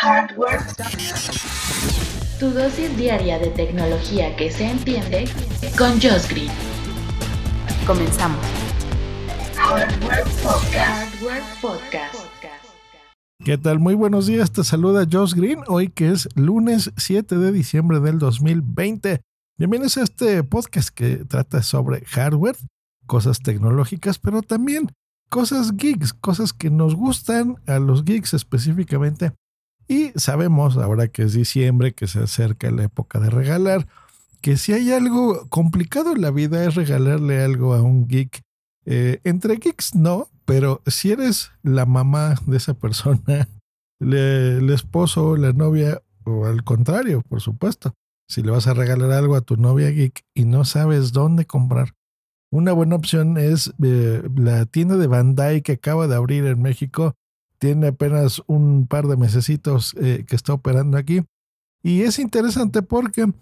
Hardware. Tu dosis diaria de tecnología que se entiende con Josh Green. Comenzamos. Hardware Podcast. Hardware Podcast. ¿Qué tal? Muy buenos días, te saluda Josh Green, hoy que es lunes 7 de diciembre del 2020. Bienvenidos a este podcast que trata sobre hardware, cosas tecnológicas, pero también cosas geeks, cosas que nos gustan a los geeks específicamente. Y sabemos, ahora que es diciembre, que se acerca la época de regalar, que si hay algo complicado en la vida es regalarle algo a un geek. Eh, entre geeks no, pero si eres la mamá de esa persona, el esposo, la novia, o al contrario, por supuesto, si le vas a regalar algo a tu novia geek y no sabes dónde comprar, una buena opción es eh, la tienda de Bandai que acaba de abrir en México. Tiene apenas un par de mesecitos eh, que está operando aquí. Y es interesante porque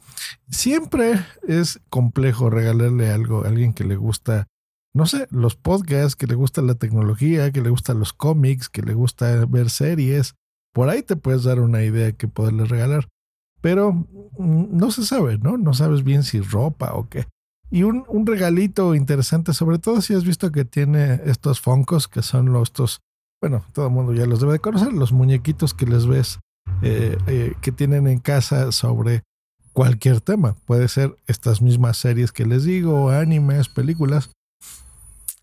siempre es complejo regalarle algo a alguien que le gusta, no sé, los podcasts, que le gusta la tecnología, que le gusta los cómics, que le gusta ver series. Por ahí te puedes dar una idea que poderle regalar. Pero mm, no se sabe, ¿no? No sabes bien si ropa o qué. Y un, regalito interesante, sobre todo si has visto que tiene estos foncos, que son los, estos, bueno, todo el mundo ya los debe de conocer, los muñequitos que les ves eh, eh, que tienen en casa sobre cualquier tema. Puede ser estas mismas series que les digo, animes, películas.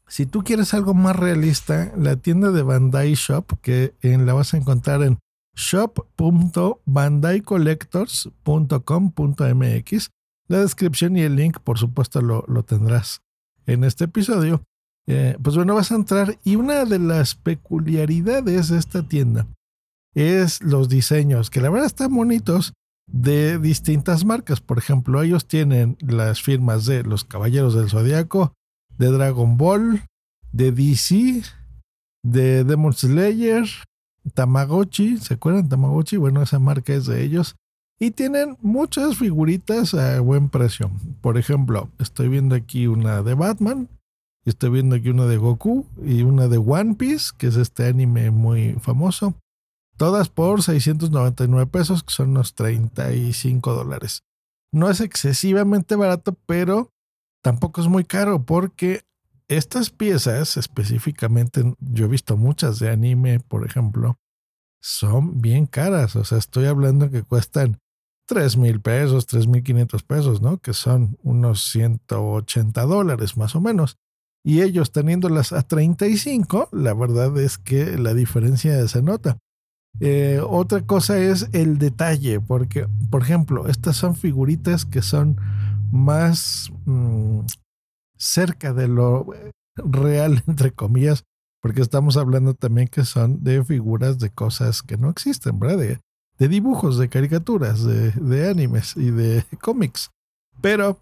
Si tú quieres algo más realista, la tienda de Bandai Shop, que en, la vas a encontrar en shop.bandaicollectors.com.mx, la descripción y el link, por supuesto, lo tendrás en este episodio. Eh, pues bueno, vas a entrar y una de las peculiaridades de esta tienda es los diseños, que la verdad están bonitos de distintas marcas. Por ejemplo, ellos tienen las firmas de los Caballeros del Zodiaco, de Dragon Ball, de DC, de Demon Slayer, Tamagotchi, ¿se acuerdan Tamagotchi? Bueno, esa marca es de ellos. Y tienen muchas figuritas a buen precio. Por ejemplo, estoy viendo aquí una de Batman, estoy viendo aquí una de Goku y una de One Piece, que es este anime muy famoso. Todas por 699 pesos, que son unos 35 dólares. No es excesivamente barato, pero tampoco es muy caro porque estas piezas específicamente, yo he visto muchas de anime, por ejemplo, son bien caras. O sea, estoy hablando que cuestan 3 mil pesos, 3 mil 500 pesos, ¿no? Que son unos 180 dólares más o menos. Y ellos teniéndolas a 35, la verdad es que la diferencia se nota. Eh, otra cosa es el detalle, porque, por ejemplo, estas son figuritas que son más mmm, cerca de lo real, entre comillas, porque estamos hablando también que son de figuras de cosas que no existen, ¿verdad? De, de dibujos, de caricaturas, de, de, animes y de cómics. Pero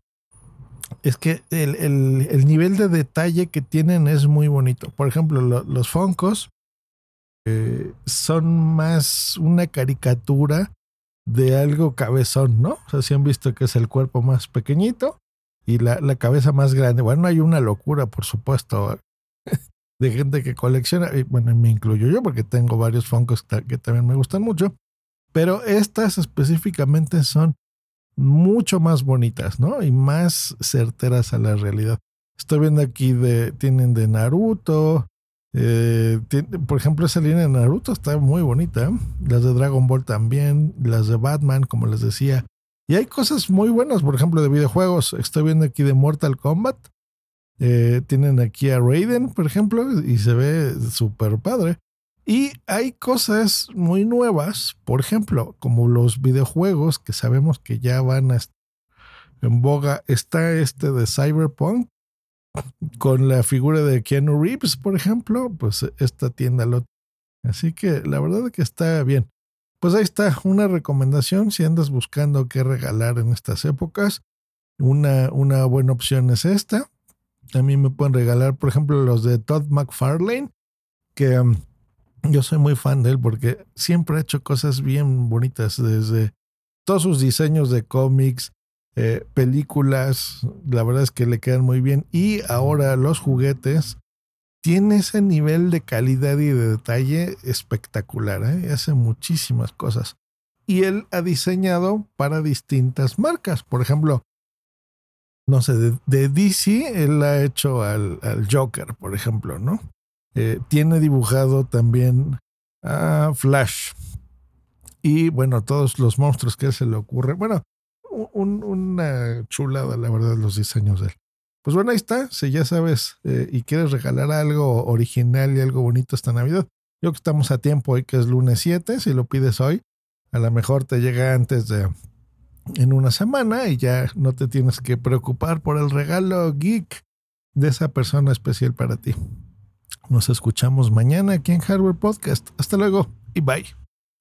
es que el, el, el, nivel de detalle que tienen es muy bonito. Por ejemplo, lo, los Foncos eh, son más una caricatura de algo cabezón, ¿no? O sea, si han visto que es el cuerpo más pequeñito y la, la cabeza más grande. Bueno, hay una locura, por supuesto, de gente que colecciona, y bueno, me incluyo yo porque tengo varios Funkos que también me gustan mucho, pero estas específicamente son mucho más bonitas, ¿no? Y más certeras a la realidad. Estoy viendo aquí de, tienen de Naruto, eh, tiene, por ejemplo, esa línea de Naruto está muy bonita, ¿eh? las de Dragon Ball también, las de Batman, como les decía. Y hay cosas muy buenas, por ejemplo, de videojuegos. Estoy viendo aquí de Mortal Kombat. Eh, tienen aquí a Raiden, por ejemplo, y se ve súper padre. Y hay cosas muy nuevas, por ejemplo, como los videojuegos que sabemos que ya van a estar en boga. Está este de Cyberpunk con la figura de Keanu Reeves, por ejemplo, pues esta tienda lo. Así que la verdad que está bien. Pues ahí está una recomendación si andas buscando qué regalar en estas épocas. Una, una buena opción es esta. También me pueden regalar, por ejemplo, los de Todd McFarlane, que um, yo soy muy fan de él porque siempre ha hecho cosas bien bonitas desde todos sus diseños de cómics, eh, películas, la verdad es que le quedan muy bien. Y ahora los juguetes, tiene ese nivel de calidad y de detalle espectacular. ¿eh? Hace muchísimas cosas. Y él ha diseñado para distintas marcas. Por ejemplo, no sé, de, DC, él ha hecho al, Joker, por ejemplo, ¿no? Eh, tiene dibujado también a Flash. Y bueno, todos los monstruos que se le ocurre. Bueno, una chulada, la verdad, los diseños de él. Pues bueno, ahí está. Si ya sabes eh, y quieres regalar algo original y algo bonito esta Navidad, yo que estamos a tiempo hoy, que es lunes 7, si lo pides hoy, a lo mejor te llega antes de en una semana y ya no te tienes que preocupar por el regalo geek de esa persona especial para ti. Nos escuchamos mañana aquí en Hardware Podcast. Hasta luego y bye.